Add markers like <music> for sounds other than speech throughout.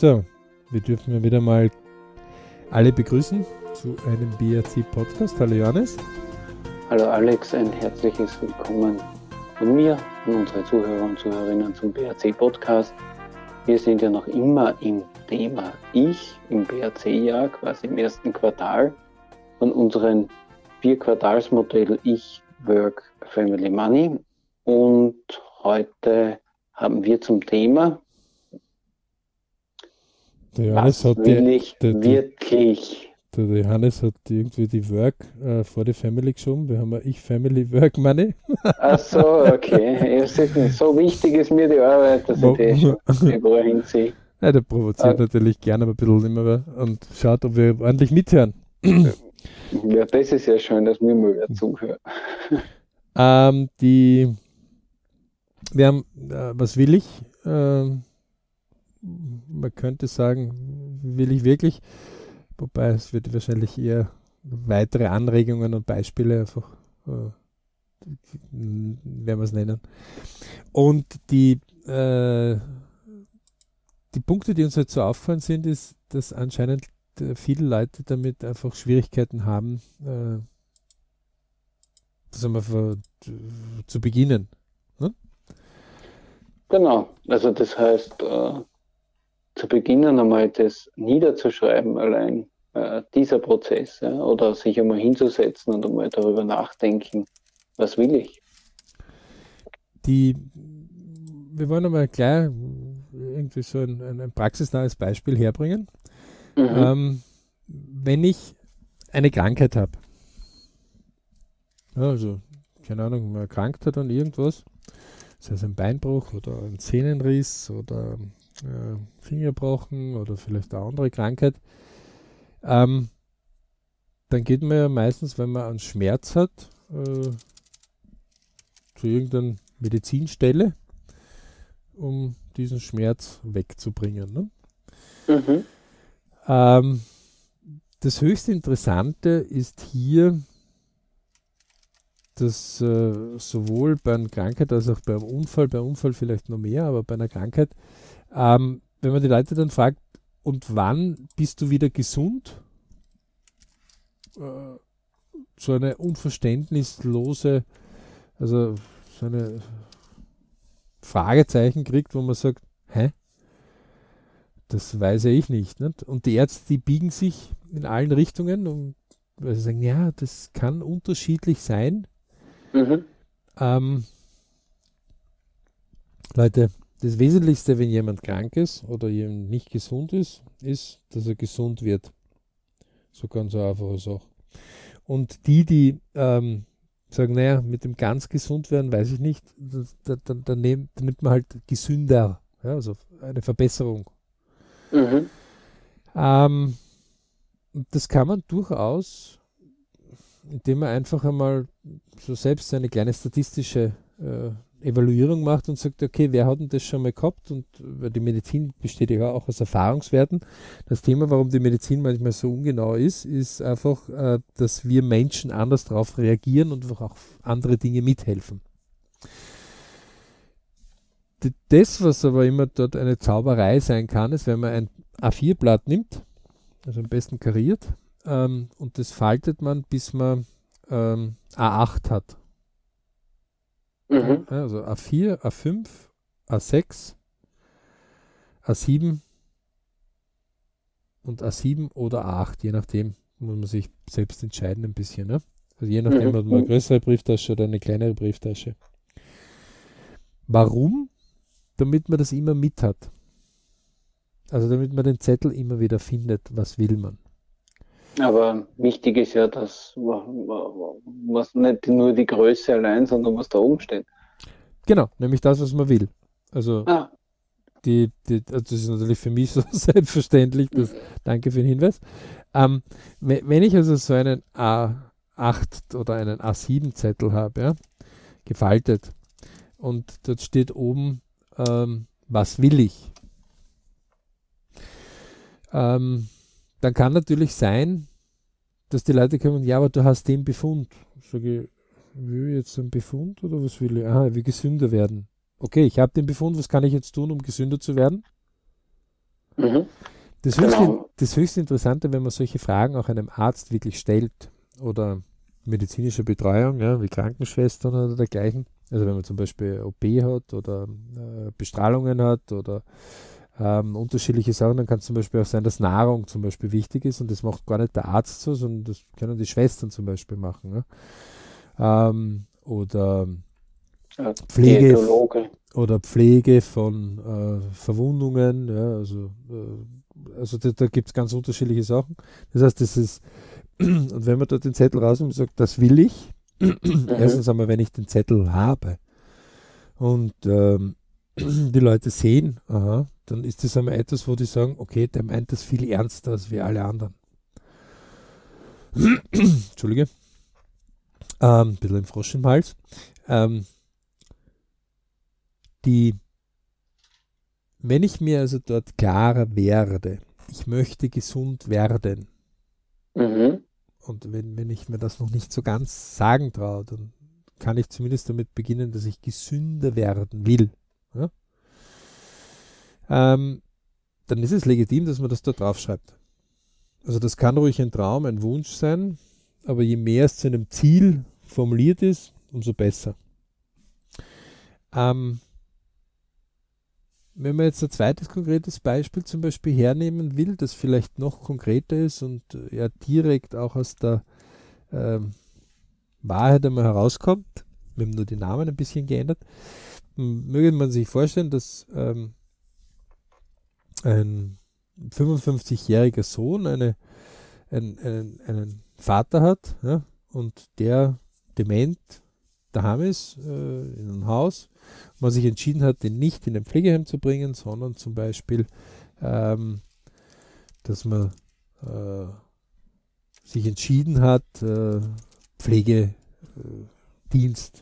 So, wir dürfen wieder mal alle begrüßen zu einem BRC-Podcast. Hallo Johannes. Hallo Alex, ein herzliches Willkommen von mir und unsere Zuhörer und Zuhörerinnen zum BRC-Podcast. Wir sind ja noch immer im Thema Ich im BRC-Jahr, quasi im ersten Quartal von unserem vier Quartalsmodell Ich, Work, Family, Money. Und heute haben wir zum Thema der Johannes Was hat will die, ich der, der, wirklich? der Johannes hat irgendwie die Work äh, vor die Family geschoben. Wir haben ja Ich Family Work Money. <laughs> Ach so, okay. So wichtig ist mir die Arbeit, dass ich die <laughs> überall hinziehe. Ja, der provoziert Ah. natürlich gerne ein bisschen immer mehr und schaut, ob wir ordentlich mithören. Ja, das ist ja schön, dass mir mal wer zuhört. Ähm, die, wir haben, äh, was will ich? Ähm, man könnte sagen, will ich wirklich? Wobei es wird wahrscheinlich eher weitere Anregungen und Beispiele einfach, äh, werden wir es nennen. Und die, äh, die Punkte, die uns halt so auffallen sind, ist, dass anscheinend äh, viele Leute damit einfach Schwierigkeiten haben, äh, das einmal zu beginnen. Genau, also das heißt, äh, zu beginnen einmal das niederzuschreiben, allein äh, dieser Prozess, ja, oder sich einmal hinzusetzen und einmal darüber nachdenken, was will ich? Die, wir wollen einmal gleich irgendwie so ein, ein, ein praxisnahes Beispiel herbringen. Mhm. Ähm, wenn ich eine Krankheit habe, also keine Ahnung, man erkrankt hat an irgendwas, sei es ein Beinbruch oder ein Sehnenriss oder äh, Fingerbrochen oder vielleicht eine andere Krankheit, ähm, dann geht man ja meistens, wenn man einen Schmerz hat, äh, zu irgendeiner Medizinstelle, um diesen Schmerz wegzubringen. Ne? Mhm. Ähm, das höchst Interessante ist hier, dass äh, sowohl bei einer Krankheit als auch beim Unfall, beim Unfall vielleicht noch mehr, aber bei einer Krankheit, ähm, wenn man die Leute dann fragt, und wann bist du wieder gesund? Äh, so eine unverständnislose, also so eine Fragezeichen kriegt, wo man sagt, hä? Das weiß ja ich nicht, nicht. Und die Ärzte, die biegen sich in allen Richtungen, und, sie sagen, ja, das kann unterschiedlich sein. Mhm. Ähm, Leute, das Wesentlichste, wenn jemand krank ist oder jemand nicht gesund ist, ist, dass er gesund wird. So ganz einfache Sache. Und die, die ähm, sagen, naja, mit dem ganz gesund werden, weiß ich nicht, da, da, da, nehm, da nimmt man halt gesünder, ja, also eine Verbesserung. Mhm. Ähm, und das kann man durchaus, indem man einfach einmal so selbst eine kleine statistische äh, Evaluierung macht und sagt, okay, wer hat denn das schon mal gehabt? Und die Medizin besteht ja auch aus Erfahrungswerten. Das Thema, warum die Medizin manchmal so ungenau ist, ist einfach, äh, dass wir Menschen anders darauf reagieren und auch andere Dinge mithelfen. Das, was aber immer dort eine Zauberei sein kann, ist, wenn man ein A4-Blatt nimmt, also am besten kariert, ähm, und das faltet man, bis man ähm, A8 hat. Mhm. Also A4, A5, A6, A7 und A7 oder A8, je nachdem muss man sich selbst entscheiden ein bisschen. Ne? Also je nachdem Mhm. hat man eine größere Brieftasche oder eine kleinere Brieftasche. Warum? Damit man das immer mit hat. Also damit man den Zettel immer wieder findet, was will man. Aber wichtig ist ja, dass wa- wa- wa- was nicht nur die Größe allein, sondern was da oben steht. Genau, nämlich das, was man will. Also Ah, die, die, also das ist natürlich für mich so <laughs> selbstverständlich. Das, danke für den Hinweis. Ähm, we- wenn ich also so einen A8 oder einen A7-Zettel habe, ja, gefaltet, und dort steht oben, ähm, was will ich? Ähm, dann kann natürlich sein, dass die Leute kommen, ja, aber du hast den Befund. Sage ich, will ich jetzt einen Befund oder was will ich? Aha, ich will gesünder werden. Okay, ich habe den Befund, was kann ich jetzt tun, um gesünder zu werden? Mhm. Das, höchst, genau. das höchst Interessante, wenn man solche Fragen auch einem Arzt wirklich stellt oder medizinische Betreuung, ja, wie Krankenschwestern oder dergleichen. Also wenn man zum Beispiel OP hat oder äh, Bestrahlungen hat oder ähm, unterschiedliche Sachen, dann kann es zum Beispiel auch sein, dass Nahrung zum Beispiel wichtig ist und das macht gar nicht der Arzt so, sondern das können die Schwestern zum Beispiel machen. Ja? Ähm, oder Pflege oder Pflege von äh, Verwundungen, ja, also, äh, also da, da gibt es ganz unterschiedliche Sachen. Das heißt, das ist, <clears throat> und wenn man dort den Zettel rausnimmt und sagt, das will ich, <clears throat> mhm. erstens einmal, wenn ich den Zettel habe und ähm, <clears throat> die Leute sehen, aha, dann ist das einmal etwas, wo die sagen, okay, der meint das viel ernster als wir alle anderen. <clears throat> Entschuldige. Ähm, ein bisschen ein Frosch im Hals. Ähm, die, wenn ich mir also dort klarer werde, ich möchte gesund werden, mhm. und wenn, wenn ich mir das noch nicht so ganz sagen traue, dann kann ich zumindest damit beginnen, dass ich gesünder werden will. Ja? Ähm, dann ist es legitim, dass man das da drauf schreibt. Also das kann ruhig ein Traum, ein Wunsch sein, aber je mehr es zu einem Ziel formuliert ist, umso besser. Ähm, wenn man jetzt ein zweites konkretes Beispiel zum Beispiel hernehmen will, das vielleicht noch konkreter ist und äh, ja direkt auch aus der ähm, Wahrheit einmal herauskommt, wir haben nur die Namen ein bisschen geändert, möge man sich vorstellen, dass ähm, ein 55-jähriger Sohn eine, ein, einen, einen Vater hat ja, und der dement daheim ist, äh, in einem Haus, man sich entschieden hat, den nicht in ein Pflegeheim zu bringen, sondern zum Beispiel, ähm, dass man äh, sich entschieden hat, äh, Pflegedienst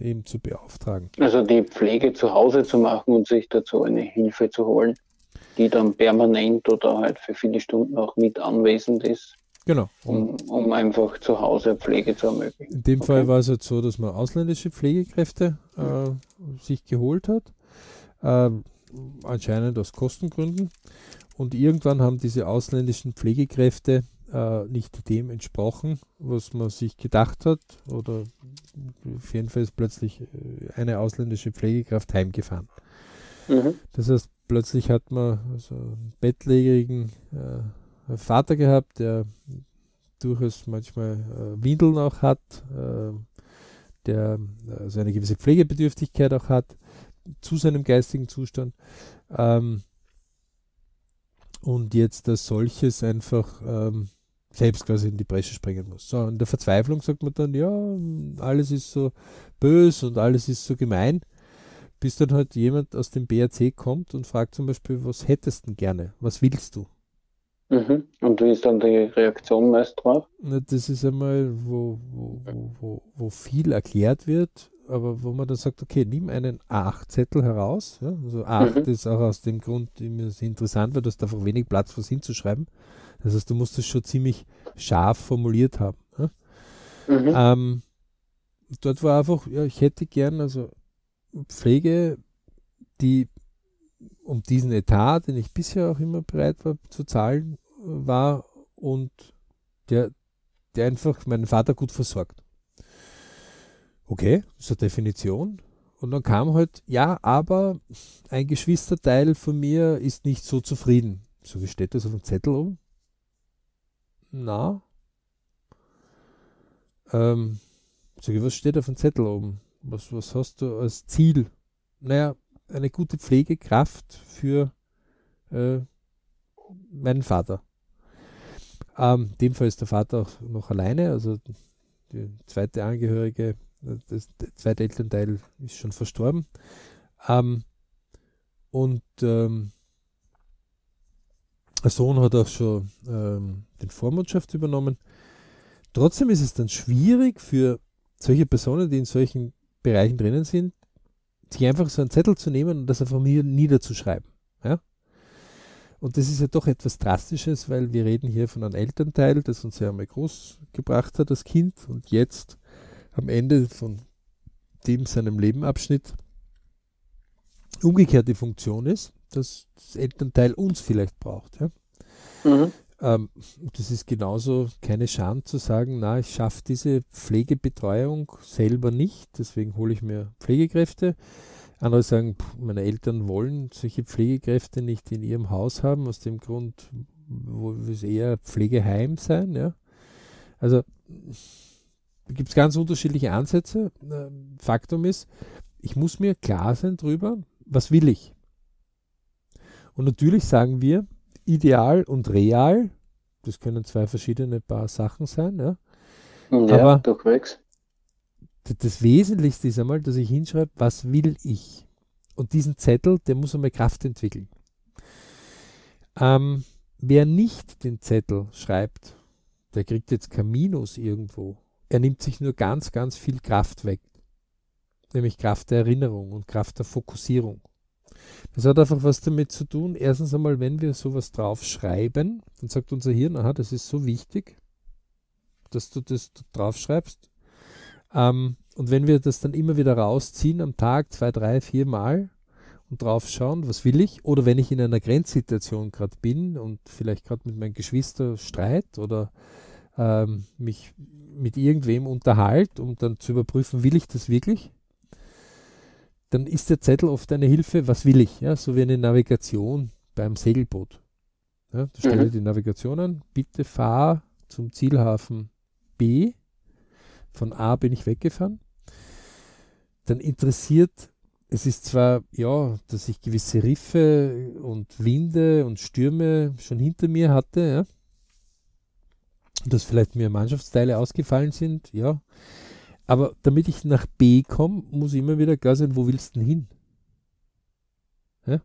eben zu beauftragen. Also die Pflege zu Hause zu machen und sich dazu eine Hilfe zu holen, die dann permanent oder halt für viele Stunden auch mit anwesend ist. Genau. Um, um einfach zu Hause Pflege zu ermöglichen. In dem okay. Fall war es jetzt so, dass man ausländische Pflegekräfte äh, sich geholt hat, äh, anscheinend aus Kostengründen. Und irgendwann haben diese ausländischen Pflegekräfte äh, nicht dem entsprochen, was man sich gedacht hat. Oder auf jeden Fall ist plötzlich äh, eine ausländische Pflegekraft heimgefahren. Mhm. Das heißt, plötzlich hat man so einen bettlägerigen äh, Vater gehabt, der durchaus manchmal äh, Windeln auch hat, äh, der also eine gewisse Pflegebedürftigkeit auch hat, zu seinem geistigen Zustand. Ähm, und jetzt als solches einfach ähm, selbst quasi in die Bresche springen muss. So, in der Verzweiflung sagt man dann, ja, alles ist so bös und alles ist so gemein, bis dann halt jemand aus dem BRC kommt und fragt zum Beispiel, was hättest du denn gerne? Was willst du? Mhm. Und wie ist dann die Reaktion meist drauf? Das ist einmal, wo, wo, wo, wo, viel erklärt wird, aber wo man dann sagt, okay, nimm einen A8-Zettel heraus. Ja? Also A8 mhm. ist auch aus dem Grund interessant, weil du hast einfach wenig Platz, was hinzuschreiben. Das heißt, du musst es schon ziemlich scharf formuliert haben. Ja? Mhm. Ähm, dort war einfach, ja, ich hätte gern also Pflege, die um diesen Etat, den ich bisher auch immer bereit war zu zahlen, war und der, der einfach meinen Vater gut versorgt. Okay, so Definition. Und dann kam halt, ja, aber ein Geschwisterteil von mir ist nicht so zufrieden. So, wie steht das auf dem Zettel um? Na? Ähm, ich, was steht auf dem Zettel oben? Was, was hast du als Ziel? Naja, eine gute Pflegekraft für äh, meinen Vater. Ähm, in dem Fall ist der Vater auch noch alleine, also die zweite Angehörige, das, der zweite Elternteil ist schon verstorben. Ähm, und ähm, der Sohn hat auch schon ähm, den Vormundschaft übernommen. Trotzdem ist es dann schwierig für solche Personen, die in solchen Bereichen drinnen sind, sich einfach so einen Zettel zu nehmen und das einfach niederzuschreiben. Ja? Und das ist ja doch etwas Drastisches, weil wir reden hier von einem Elternteil, das uns ja einmal groß gebracht hat, das Kind, und jetzt am Ende von dem seinem Lebenabschnitt umgekehrt die Funktion ist, dass das Elternteil uns vielleicht braucht. Ja? Mhm. Ähm, das ist genauso keine Schande zu sagen, na, ich schaffe diese Pflegebetreuung selber nicht, deswegen hole ich mir Pflegekräfte. Andere sagen, meine Eltern wollen solche Pflegekräfte nicht in ihrem Haus haben, aus dem Grund, wo es eher Pflegeheim sein. Ja? Also gibt es ganz unterschiedliche Ansätze. Ähm, Faktum ist, ich muss mir klar sein darüber, was will ich. Und natürlich sagen wir, ideal und real, das können zwei verschiedene Paar Sachen sein, ja. Ja, Aber durchwegs. Das Wesentlichste ist einmal, dass ich hinschreibe, was will ich. Und diesen Zettel, der muss einmal Kraft entwickeln. Ähm, wer nicht den Zettel schreibt, der kriegt jetzt kein Minus irgendwo. Er nimmt sich nur ganz, ganz viel Kraft weg. Nämlich Kraft der Erinnerung und Kraft der Fokussierung. Das hat einfach was damit zu tun. Erstens einmal, wenn wir sowas draufschreiben, dann sagt unser Hirn, aha, das ist so wichtig, dass du das draufschreibst. Ähm, und wenn wir das dann immer wieder rausziehen am Tag, zwei, drei, vier Mal und draufschauen, was will ich? Oder wenn ich in einer Grenzsituation gerade bin und vielleicht gerade mit meinen Geschwistern streit oder ähm, mich mit irgendwem unterhalte, um dann zu überprüfen, will ich das wirklich? Dann ist der Zettel oft eine Hilfe, was will ich? Ja, so wie eine Navigation beim Segelboot. Ja, da stelle mhm. die Navigation an, bitte fahr zum Zielhafen B. Von A bin ich weggefahren. Dann interessiert, es ist zwar, ja, dass ich gewisse Riffe und Winde und Stürme schon hinter mir hatte, ja. Dass vielleicht mir Mannschaftsteile ausgefallen sind, ja. Aber damit ich nach B komme, muss ich immer wieder klar sein, wo willst du denn hin? Ja?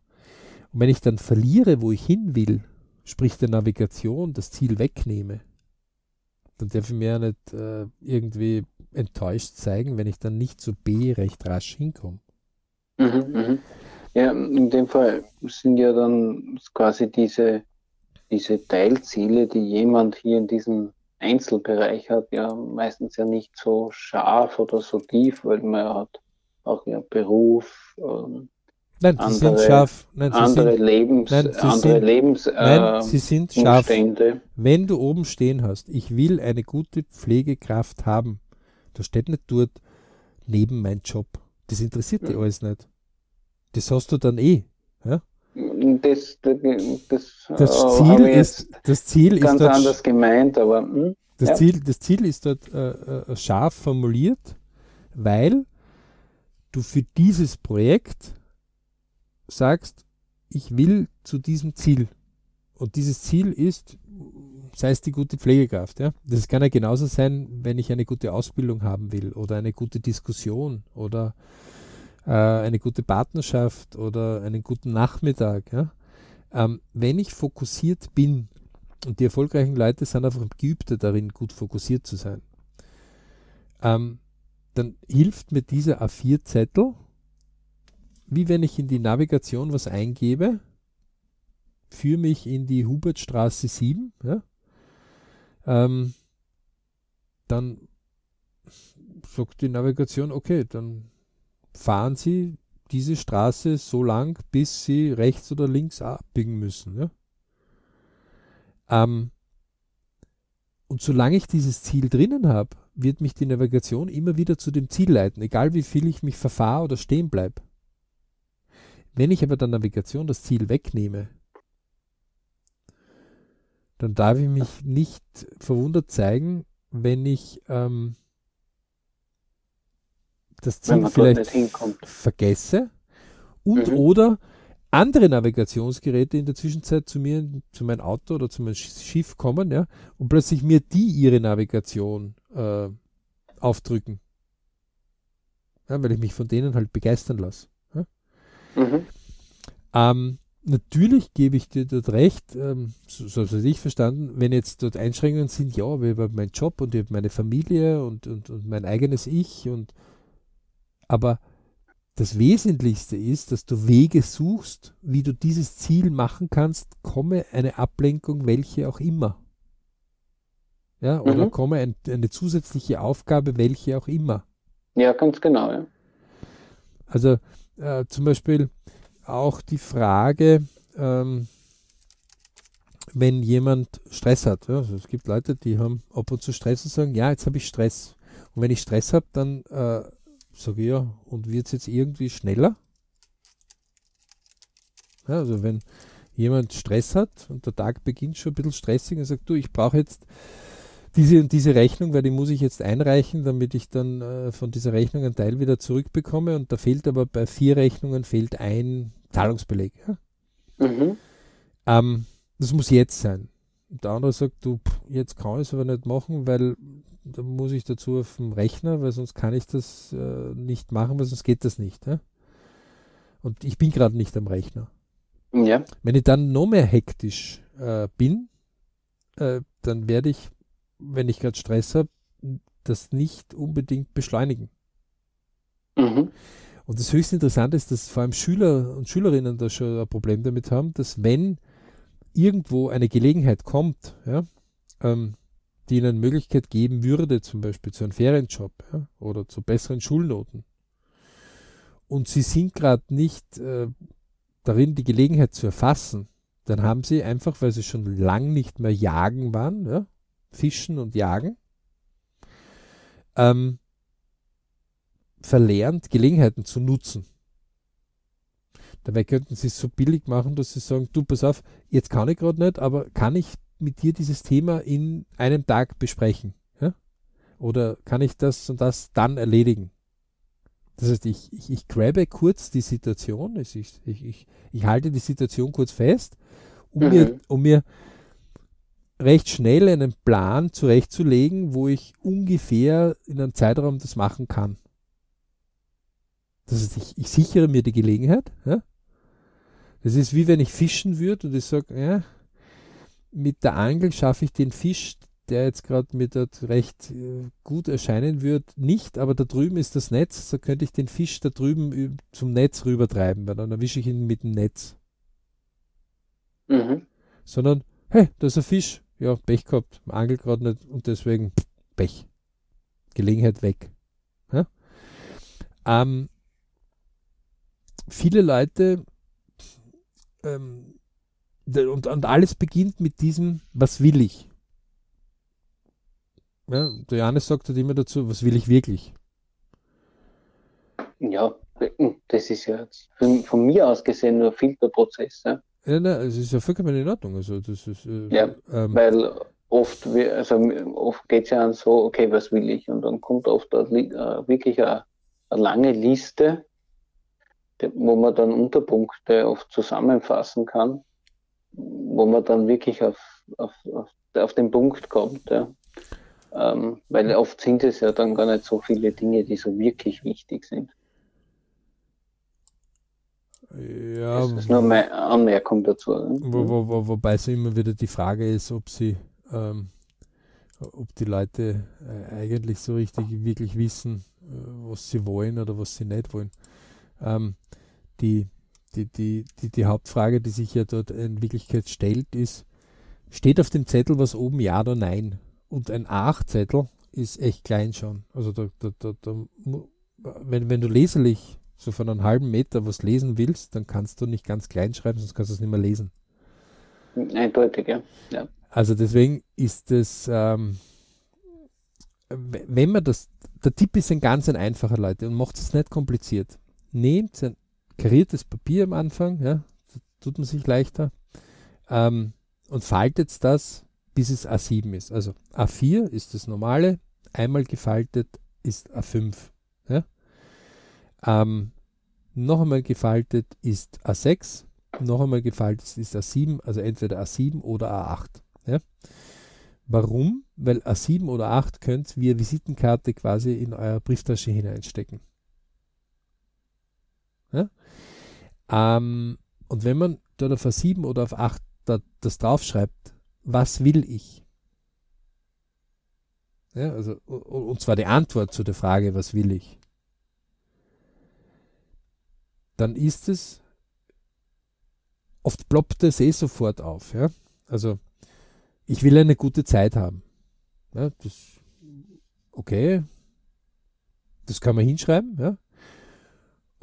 Und wenn ich dann verliere, wo ich hin will, sprich der Navigation, das Ziel wegnehme, dann darf ich mir ja nicht äh, irgendwie enttäuscht zeigen, wenn ich dann nicht zu B recht rasch hinkomme. Mhm, mh. Ja, in dem Fall sind ja dann quasi diese, diese Teilziele, die jemand hier in diesem Einzelbereich hat, ja meistens ja nicht so scharf oder so tief, weil man hat auch ja Beruf, ähm, Nein, andere, sind scharf. Nein, andere sind, Lebens, nein, andere sind, Lebens, nein, äh, sie sind scharf. Wenn du oben stehen hast, ich will eine gute Pflegekraft haben, da steht nicht dort neben mein Job. Das interessiert ja. dich alles nicht. Das hast du dann eh. Ja? Das, das, das, das Ziel ist, das Ziel ganz ist dort, anders gemeint, aber hm, das, ja. Ziel, das Ziel ist dort äh, äh, scharf formuliert, weil du für dieses Projekt sagst, ich will zu diesem Ziel. Und dieses Ziel ist, sei es die gute Pflegekraft. Ja? Das kann ja genauso sein, wenn ich eine gute Ausbildung haben will oder eine gute Diskussion oder äh, eine gute Partnerschaft oder einen guten Nachmittag. Ja? Ähm, wenn ich fokussiert bin, und die erfolgreichen Leute sind einfach geübter darin, gut fokussiert zu sein, ähm, dann hilft mir dieser A4-Zettel, wie wenn ich in die Navigation was eingebe, führe mich in die Hubertstraße 7, ja? ähm, dann sagt die Navigation, okay, dann fahren sie diese Straße so lang, bis sie rechts oder links abbiegen müssen. Ja? Ähm, und solange ich dieses Ziel drinnen habe, wird mich die Navigation immer wieder zu dem Ziel leiten, egal wie viel ich mich verfahre oder stehen bleibe. Wenn ich aber der Navigation das Ziel wegnehme, dann darf ich mich nicht verwundert zeigen, wenn ich ähm, das Ziel vielleicht vergesse und mhm. oder andere Navigationsgeräte in der Zwischenzeit zu mir, zu meinem Auto oder zu meinem Schiff kommen, ja, und plötzlich mir die ihre Navigation äh, aufdrücken. Ja, weil ich mich von denen halt begeistern lasse. Ja. Mhm. Ähm, natürlich gebe ich dir dort recht, ähm, so, so habe ich verstanden, wenn jetzt dort Einschränkungen sind, ja, aber ich habe meinen Job und ich habe meine Familie und, und, und mein eigenes Ich und aber das Wesentlichste ist, dass du Wege suchst, wie du dieses Ziel machen kannst, komme eine Ablenkung, welche auch immer. Ja, oder mhm. komme ein, eine zusätzliche Aufgabe, welche auch immer. Ja, ganz genau, ja. Also äh, zum Beispiel, auch die Frage, ähm, wenn jemand Stress hat. Ja, also es gibt Leute, die haben ab und zu Stress und sagen, ja, jetzt habe ich Stress. Und wenn ich Stress habe, dann äh, sage ich ja, und wird es jetzt irgendwie schneller? Ja, also wenn jemand Stress hat und der Tag beginnt schon ein bisschen stressig und sagt, du, ich brauche jetzt diese und diese Rechnung, weil die muss ich jetzt einreichen, damit ich dann äh, von dieser Rechnung einen Teil wieder zurückbekomme und da fehlt aber bei vier Rechnungen fehlt ein Zahlungsbeleg. Ja? Mhm. Ähm, das muss jetzt sein. Und der andere sagt, du, jetzt kann ich es aber nicht machen, weil da muss ich dazu auf dem Rechner, weil sonst kann ich das äh, nicht machen, weil sonst geht das nicht. Ja? Und ich bin gerade nicht am Rechner. Ja. Wenn ich dann noch mehr hektisch äh, bin, äh, dann werde ich, wenn ich gerade Stress habe, das nicht unbedingt beschleunigen. Mhm. Und das höchst interessante ist, dass vor allem Schüler und Schülerinnen da schon ein Problem damit haben, dass wenn irgendwo eine Gelegenheit kommt, ja, ähm, die ihnen Möglichkeit geben würde, zum Beispiel zu einem Ferienjob ja, oder zu besseren Schulnoten, und sie sind gerade nicht äh, darin, die Gelegenheit zu erfassen, dann haben sie einfach, weil sie schon lang nicht mehr jagen waren, ja, fischen und jagen, ähm, verlernt, Gelegenheiten zu nutzen. Dabei könnten sie es so billig machen, dass sie sagen, du, pass auf, jetzt kann ich gerade nicht, aber kann ich mit dir dieses Thema in einem Tag besprechen? Ja? Oder kann ich das und das dann erledigen? Das heißt, ich, ich, ich grabe kurz die Situation, ich, ich, ich, ich halte die Situation kurz fest, um, mhm. mir, um mir recht schnell einen Plan zurechtzulegen, wo ich ungefähr in einem Zeitraum das machen kann. Das heißt, ich, ich sichere mir die Gelegenheit. Ja? Das ist wie wenn ich fischen würde und ich sage, ja, mit der Angel schaffe ich den Fisch, der jetzt gerade mir dort recht äh, gut erscheinen wird, nicht, aber da drüben ist das Netz, so könnte ich den Fisch da drüben zum Netz rübertreiben, weil dann erwische ich ihn mit dem Netz. Mhm. Sondern, hey, da ist ein Fisch, ja, Pech gehabt, Angel gerade nicht und deswegen Pech. Gelegenheit weg. Ja? Ähm, viele Leute ähm, und, und alles beginnt mit diesem, was will ich? Ja, der Johannes sagt halt immer dazu, was will ich wirklich? Ja, das ist ja von, von mir aus gesehen nur Filterprozess. Ja, ja nein, es ist ja vollkommen in Ordnung. Also, das ist, äh, ja, ähm, weil oft, also oft geht es ja an so, okay, was will ich? Und dann kommt oft eine, äh, wirklich eine, eine lange Liste, wo man dann Unterpunkte oft zusammenfassen kann, wo man dann wirklich auf, auf, auf, auf den Punkt kommt. Ja. Ähm, weil oft sind es ja dann gar nicht so viele Dinge, die so wirklich wichtig sind. Ja, das ist nur eine Anmerkung dazu. Ne? Wo, wo, wo, wobei so immer wieder die Frage ist, ob sie, ähm, ob die Leute äh, eigentlich so richtig wirklich wissen, äh, was sie wollen oder was sie nicht wollen. Ähm, die, die, die, die, die Hauptfrage, die sich ja dort in Wirklichkeit stellt, ist, steht auf dem Zettel was oben Ja oder Nein? Und ein A8-Zettel ist echt klein schon. Also da, da, da, da, wenn, wenn du leserlich so von einem halben Meter was lesen willst, dann kannst du nicht ganz klein schreiben, sonst kannst du es nicht mehr lesen. Eindeutig, ja. ja. Also deswegen ist es, ähm, wenn man das, der Tipp ist ein ganz ein einfacher, Leute, und macht es nicht kompliziert. Nehmt ein kariertes Papier am Anfang, ja, tut man sich leichter, ähm, und faltet das bis es A7 ist. Also A4 ist das normale, einmal gefaltet ist A5. Ja? Ähm, noch einmal gefaltet ist A6, noch einmal gefaltet ist A7, also entweder A7 oder A8. Ja? Warum? Weil A7 oder A8 könnt ihr Visitenkarte quasi in eure Brieftasche hineinstecken. Ja? Ähm, und wenn man dort auf A7 oder auf A8 da, das draufschreibt, was will ich? Ja, also, und zwar die Antwort zu der Frage, was will ich? Dann ist es, oft ploppt es eh sofort auf. Ja? Also, ich will eine gute Zeit haben. Ja, das, okay, das kann man hinschreiben. Ja?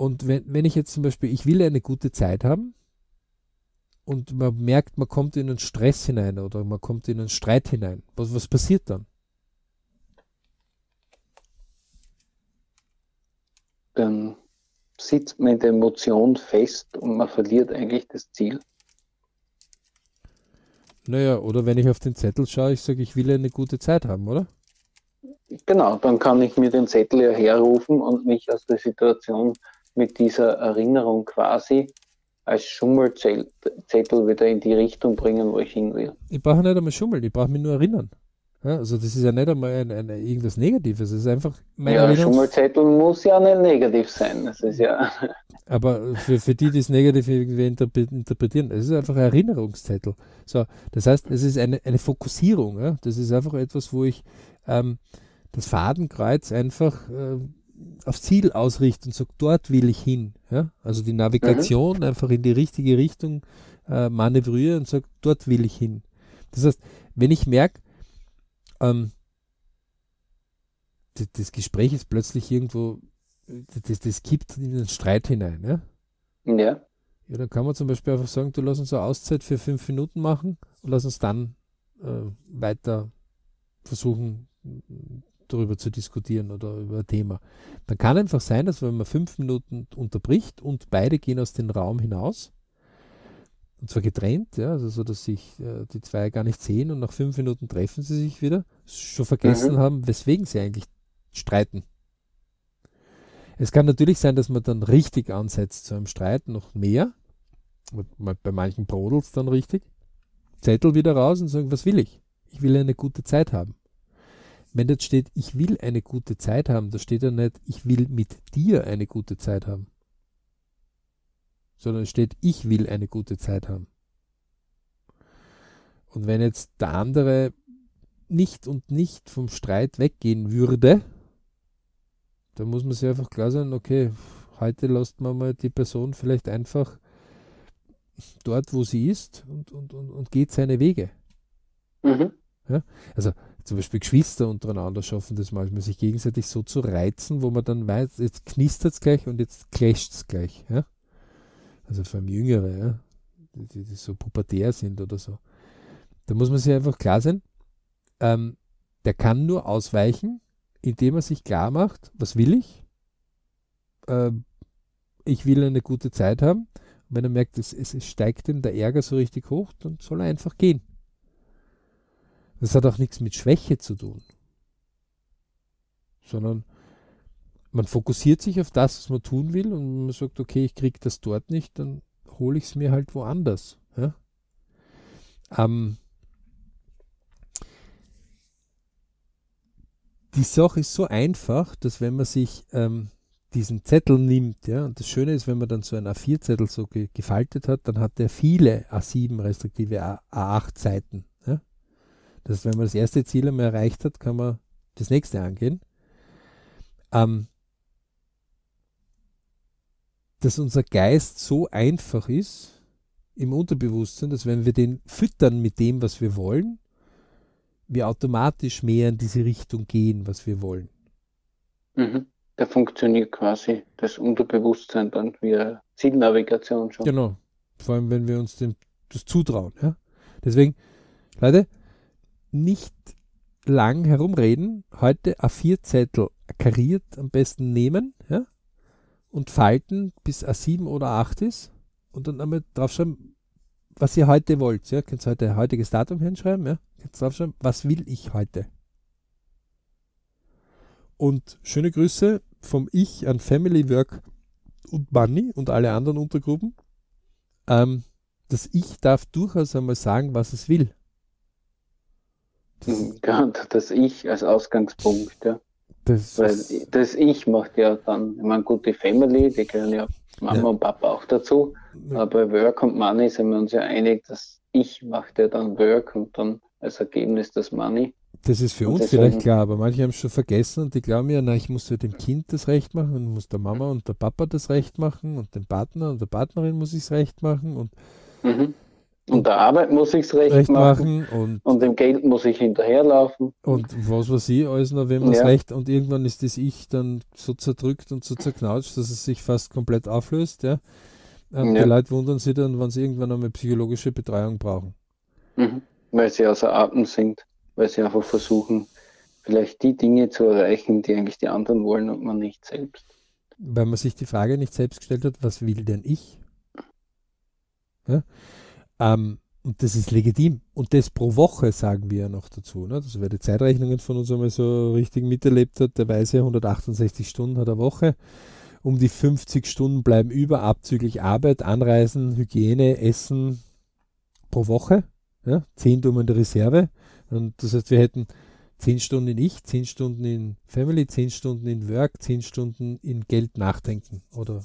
Und wenn, wenn ich jetzt zum Beispiel, ich will eine gute Zeit haben und man merkt, man kommt in einen Stress hinein oder man kommt in einen Streit hinein, was, was passiert dann? Dann sitzt man in der Emotion fest und man verliert eigentlich das Ziel. Naja, oder wenn ich auf den Zettel schaue, ich sage, ich will eine gute Zeit haben, oder? Genau, dann kann ich mir den Zettel ja herrufen und mich aus der Situation mit dieser Erinnerung quasi als Schummelzettel wieder in die Richtung bringen, wo ich hin will. Ich brauche nicht einmal schummeln, ich brauche mich nur erinnern. Ja, also das ist ja nicht einmal ein, ein, irgendwas Negatives, es ist einfach meine ja, Erinnerung. Schummelzettel muss ja nicht negativ sein. Das ist ja <laughs> Aber für, für die, die es negativ irgendwie interpretieren, es ist einfach ein Erinnerungszettel. So, das heißt, es ist eine, eine Fokussierung. Ja? Das ist einfach etwas, wo ich ähm, das Fadenkreuz einfach äh, aufs Ziel ausrichte und sage, dort will ich hin. Ja? Also die Navigation mhm. einfach in die richtige Richtung äh, manövriere und sage, dort will ich hin. Das heißt, wenn ich merke, ähm, das, Gespräch ist plötzlich irgendwo, das, das kippt in den Streit hinein. Ja? ja. Ja, dann kann man zum Beispiel einfach sagen, du lass uns eine Auszeit für fünf Minuten machen und lass uns dann äh, weiter versuchen, darüber zu diskutieren oder über ein Thema. Dann kann einfach sein, dass wenn man fünf Minuten unterbricht und beide gehen aus dem Raum hinaus, und zwar getrennt, ja, also so, dass sich äh, die zwei gar nicht sehen und nach fünf Minuten treffen sie sich wieder, schon vergessen mhm. haben, weswegen sie eigentlich streiten. Es kann natürlich sein, dass man dann richtig ansetzt zu einem Streit, noch mehr. Bei manchen brodelt es dann richtig. Zettel wieder raus und sagen, was will ich? Ich will eine gute Zeit haben. Wenn dort steht, ich will eine gute Zeit haben, da steht ja nicht, ich will mit dir eine gute Zeit haben sondern es steht, ich will eine gute Zeit haben. Und wenn jetzt der andere nicht und nicht vom Streit weggehen würde, dann muss man sich einfach klar sein, okay, heute lässt man mal die Person vielleicht einfach dort, wo sie ist und, und, und, und geht seine Wege. Mhm. Ja? Also zum Beispiel Geschwister untereinander schaffen das manchmal, sich gegenseitig so zu reizen, wo man dann weiß, jetzt knistert es gleich und jetzt clasht es gleich. Ja? also vor allem Jüngere, ja, die, die, so pubertär sind oder so. Da muss man sich einfach klar sein, ähm, der kann nur ausweichen, indem er sich klar macht, was will ich? Ähm, ich will eine gute Zeit haben. Und wenn er merkt, es, es steigt ihm der Ärger so richtig hoch, dann soll er einfach gehen. Das hat auch nichts mit Schwäche zu tun, sondern man fokussiert sich auf das, was man tun will und man sagt, okay, ich kriege das dort nicht, dann hole ich es mir halt woanders. Ja? Ähm, die Sache ist so einfach, dass wenn man sich ähm, diesen Zettel nimmt, ja, und das Schöne ist, wenn man dann so einen A4-Zettel so ge gefaltet hat, dann hat er viele A7 respektive A A8 Seiten. Das heißt, wenn man das erste Ziel einmal erreicht hat, kann man das nächste angehen. Ähm, dass unser Geist so einfach ist im Unterbewusstsein, dass wenn wir den füttern mit dem, was wir wollen, wir automatisch mehr in diese Richtung gehen, was wir wollen. Mhm. Da funktioniert quasi das Unterbewusstsein dann wie Zielnavigation schon. Genau. Vor allem, wenn wir uns dem, das zutrauen. Ja? Deswegen, Leute, nicht lang herumreden. Heute A4-Zettel kariert am besten nehmen. Ja? und falten, bis A7 oder A8 ist und dann einmal draufschreiben, was ihr heute wollt. Ja? Könnt ihr heute heutiges Datum hinschreiben, ja? Könnt draufschreiben, was will ich heute? Und schöne Grüße vom Ich an Family Work und Money und alle anderen Untergruppen. Ähm, das Ich darf durchaus einmal sagen, was es will. Das, Ich als Ausgangspunkt, ja. Das Weil das Ich macht ja dann, ich meine, gut, die Family, die gehören ja Mama ja. und Papa auch dazu. Ja. Aber bei Work und Money sind wir uns ja einig, dass Ich macht ja dann Work und dann als Ergebnis das Money. Das ist für und uns vielleicht klar, aber manche haben es schon vergessen und die glauben ja, na, ich muss ja dem Kind das Recht machen und muss der Mama und der Papa das Recht machen und dem Partner und der Partnerin muss ich es Recht machen und mhm. Und der Arbeit muss ich es recht, recht machen. machen und, Und dem Geld muss ich hinterherlaufen. und was weiß ich alles noch, wenn man es Ja. recht und irgendwann ist das Ich dann so zerdrückt und so zerknautscht, dass es sich fast komplett auflöst, ja. Ähm, Ja. Die Leute wundern sich dann, wenn sie irgendwann einmal psychologische Betreuung brauchen. Mhm. Weil sie außer Atem sind, weil sie einfach versuchen, vielleicht die Dinge zu erreichen, die eigentlich die anderen wollen und man nicht selbst. weil man sich die Frage nicht selbst gestellt hat, was will denn ich? Ja? Ähm, und das ist legitim. Und das pro Woche sagen wir ja noch dazu. Ne? Also wer die Zeitrechnungen von uns einmal so richtig miterlebt hat, der weiß ja, 168 Stunden hat eine Woche. Um die 50 Stunden bleiben über, abzüglich Arbeit, Anreisen, Hygiene, Essen pro Woche. Ja? 10 tun in der Reserve. Und das heißt, wir hätten 10 Stunden in Ich, 10 Stunden in Family, 10 Stunden in Work, 10 Stunden in Geld nachdenken oder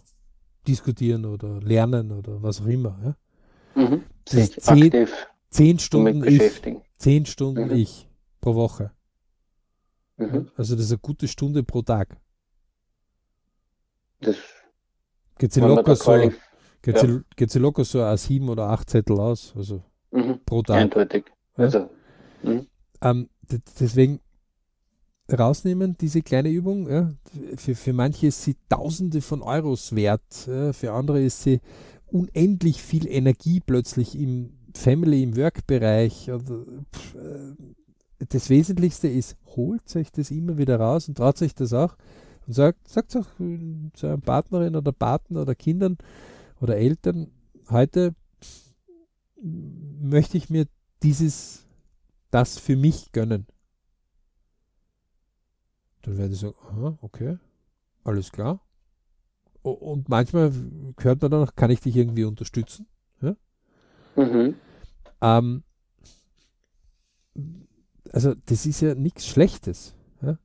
diskutieren oder lernen oder was auch immer. Ja? Mhm. Das Sich ist zehn- aktiv 10 damit Stunden ich. 10 Stunden Mhm. ich pro Woche. Ja? Mhm. Also das ist eine gute Stunde pro Tag. Das, Geht sie locker so, geht sie, geht sie locker so a sieben oder acht Zettel aus, also mhm. pro Tag. eindeutig. Ja. Also, mhm. Ähm, deswegen rausnehmen, diese kleine Übung. Ja. Für, für manche ist sie Tausende von Euros wert, ja. für andere ist sie unendlich viel Energie plötzlich im Family, im Work-Bereich. pff, äh, Das Wesentlichste ist, holt euch das immer wieder raus und traut euch das auch und sagt, sagt auch zu einer Partnerin oder Partner oder Kindern oder Eltern, heute möchte ich mir dieses, das für mich gönnen. Dann werden die sagen, aha, okay, alles klar. Und manchmal hört man dann noch, kann ich dich irgendwie unterstützen? Mhm. Ähm, also das ist ja nichts Schlechtes. Ja?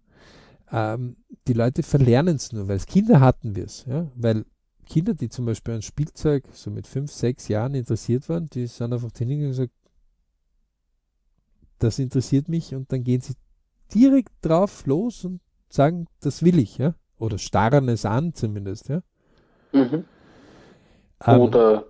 Ähm, die Leute verlernen es nur, weil als Kinder hatten wir es. Ja? Weil Kinder, die zum Beispiel an Spielzeug so mit fünf, sechs Jahren interessiert waren, die sind einfach hingegangen und gesagt, das interessiert mich und dann gehen sie direkt drauf los und sagen, das will ich, ja. Oder starren es an zumindest, ja. Mhm. Ähm, Oder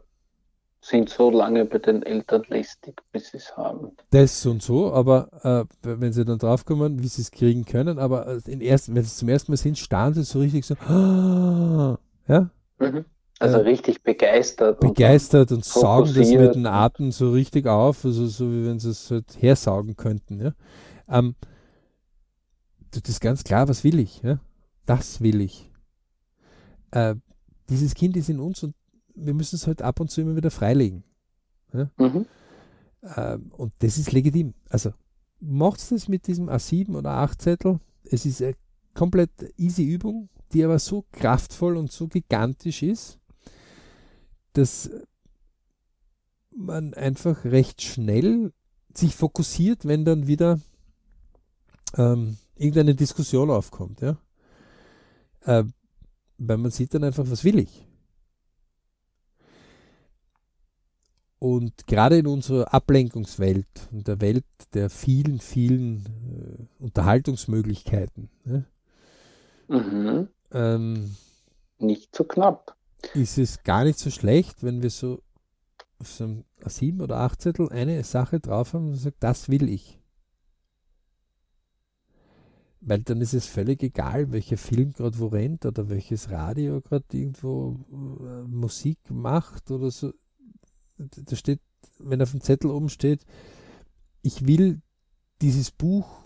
sind so lange bei den Eltern lästig, bis sie es haben. das und so, aber äh, wenn sie dann draufkommen, wie sie es kriegen können, aber äh, in ersten, wenn sie es zum ersten Mal sind, starren sie so richtig so, ah, <gasps> ja, Mhm. Also Ja. richtig begeistert. und begeistert und saugen das mit dem Atem so richtig auf, also so wie wenn sie es halt hersaugen könnten. Ja? Ähm, das ist ganz klar, was will ich? Ja? Das will ich. Äh, dieses Kind ist in uns und wir müssen es halt ab und zu immer wieder freilegen. dann- Mhm. Ähm, und das ist legitim. Also macht das mit diesem A7 oder 8 Zettel. Es ist eine komplett easy Übung, die aber so kraftvoll und so gigantisch ist, dass man einfach recht schnell sich fokussiert, wenn dann wieder ähm, irgendeine Diskussion aufkommt. Ja? Äh, weil man sieht dann einfach, was will ich? Und gerade in unserer Ablenkungswelt, in der Welt der vielen, vielen äh, Unterhaltungsmöglichkeiten, ne, Mhm. ähm, Nicht so knapp. ist es gar nicht so schlecht, wenn wir so auf so einem A7 oder 8 Zettel eine Sache drauf haben und sagt, das will ich. Weil dann ist es völlig egal, welcher Film gerade wo rennt oder welches Radio gerade irgendwo äh, Musik macht oder so. Da steht, wenn auf dem Zettel oben steht, ich will dieses Buch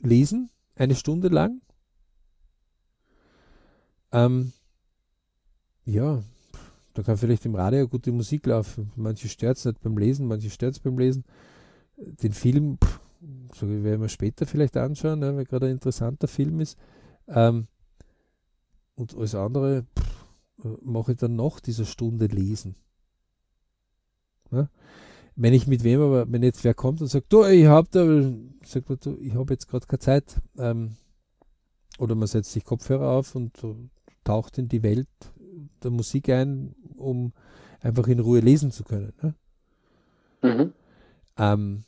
lesen, eine Stunde lang. Ähm, ja, da kann vielleicht im Radio gute Musik laufen. Manche stört es nicht beim Lesen, manche stört es beim Lesen. Den Film, pff, so werden wir später vielleicht anschauen, ne, weil gerade ein interessanter Film ist. Ähm, und alles andere pff, äh, mache ich dann nach dieser Stunde lesen. Ja? Wenn ich mit wem aber, wenn jetzt wer kommt und sagt, du, ich habe da, sagt man, du, ich habe jetzt gerade keine Zeit. Ähm, oder man setzt sich Kopfhörer auf und taucht in die Welt der Musik ein, um einfach in Ruhe lesen zu können. Ne? Mhm. Ähm,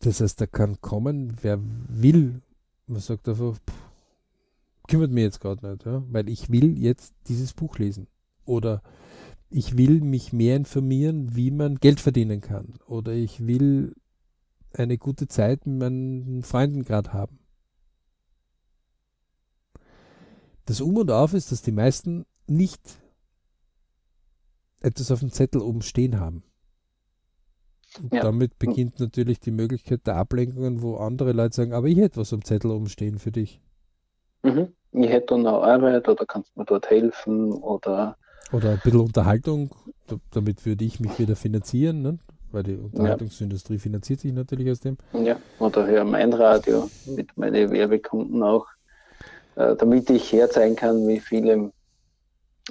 das heißt, da kann kommen, wer will. Man sagt einfach, pff, kümmert mich jetzt gerade nicht, ja? weil ich will jetzt dieses Buch lesen. Oder ich will mich mehr informieren, wie man Geld verdienen kann. Oder ich will eine gute Zeit mit meinen Freunden gerade haben. Das Um und Auf ist, dass die meisten nicht etwas auf dem Zettel oben stehen haben. Und ja. damit beginnt natürlich die Möglichkeit der Ablenkungen, wo andere Leute sagen, aber ich hätte was am Zettel oben stehen für dich. Mhm. Ich hätte noch Arbeit oder kannst du mir dort helfen oder oder ein bisschen Unterhaltung, damit würde ich mich wieder finanzieren, ne? weil die Unterhaltungsindustrie ja. finanziert sich natürlich aus dem. Ja, oder höre mein Radio mit meinen Werbekunden auch, äh, damit ich herzeigen kann, wie viele,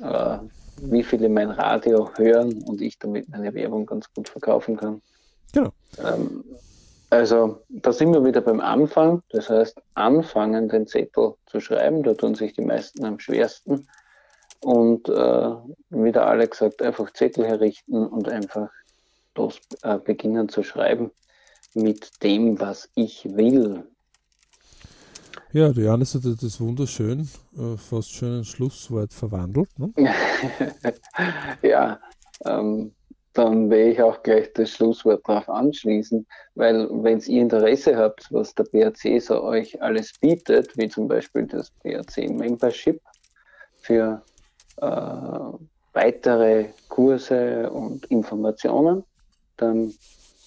äh, wie viele mein Radio hören und ich damit meine Werbung ganz gut verkaufen kann. Genau. Ähm, also da sind wir wieder beim Anfang. Das heißt, anfangen, den Zettel zu schreiben. Da tun sich die meisten am schwersten. Und äh, wie der Alex sagt, einfach Zettel herrichten und einfach los, äh, beginnen zu schreiben mit dem, was ich will. Ja, der Janis hat das wunderschön, äh, fast schön ein Schlusswort verwandelt. Ne? <laughs> ja, ähm, dann werde ich auch gleich das Schlusswort darauf anschließen, weil wenn ihr Interesse habt, was der BRC so euch alles bietet, wie zum Beispiel das BRC Membership für äh, weitere Kurse und Informationen, dann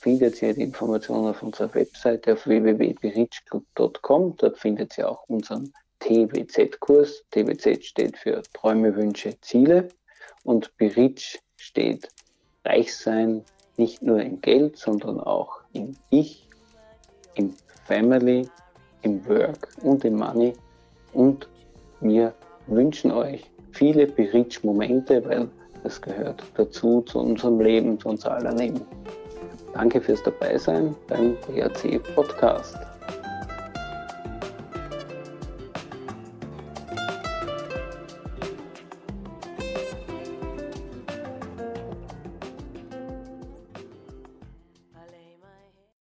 findet ihr die Informationen auf unserer Webseite auf www.berichclub.com. Dort findet ihr auch unseren TWZ-Kurs. TWZ steht für Träume, Wünsche, Ziele und Berich steht reich sein, nicht nur im Geld, sondern auch im Ich, im Family, im Work und im Money. Und wir wünschen euch viele Berichtsmomente, weil das gehört dazu zu unserem Leben, zu unser aller Leben. Danke fürs Dabeisein beim BRC Podcast.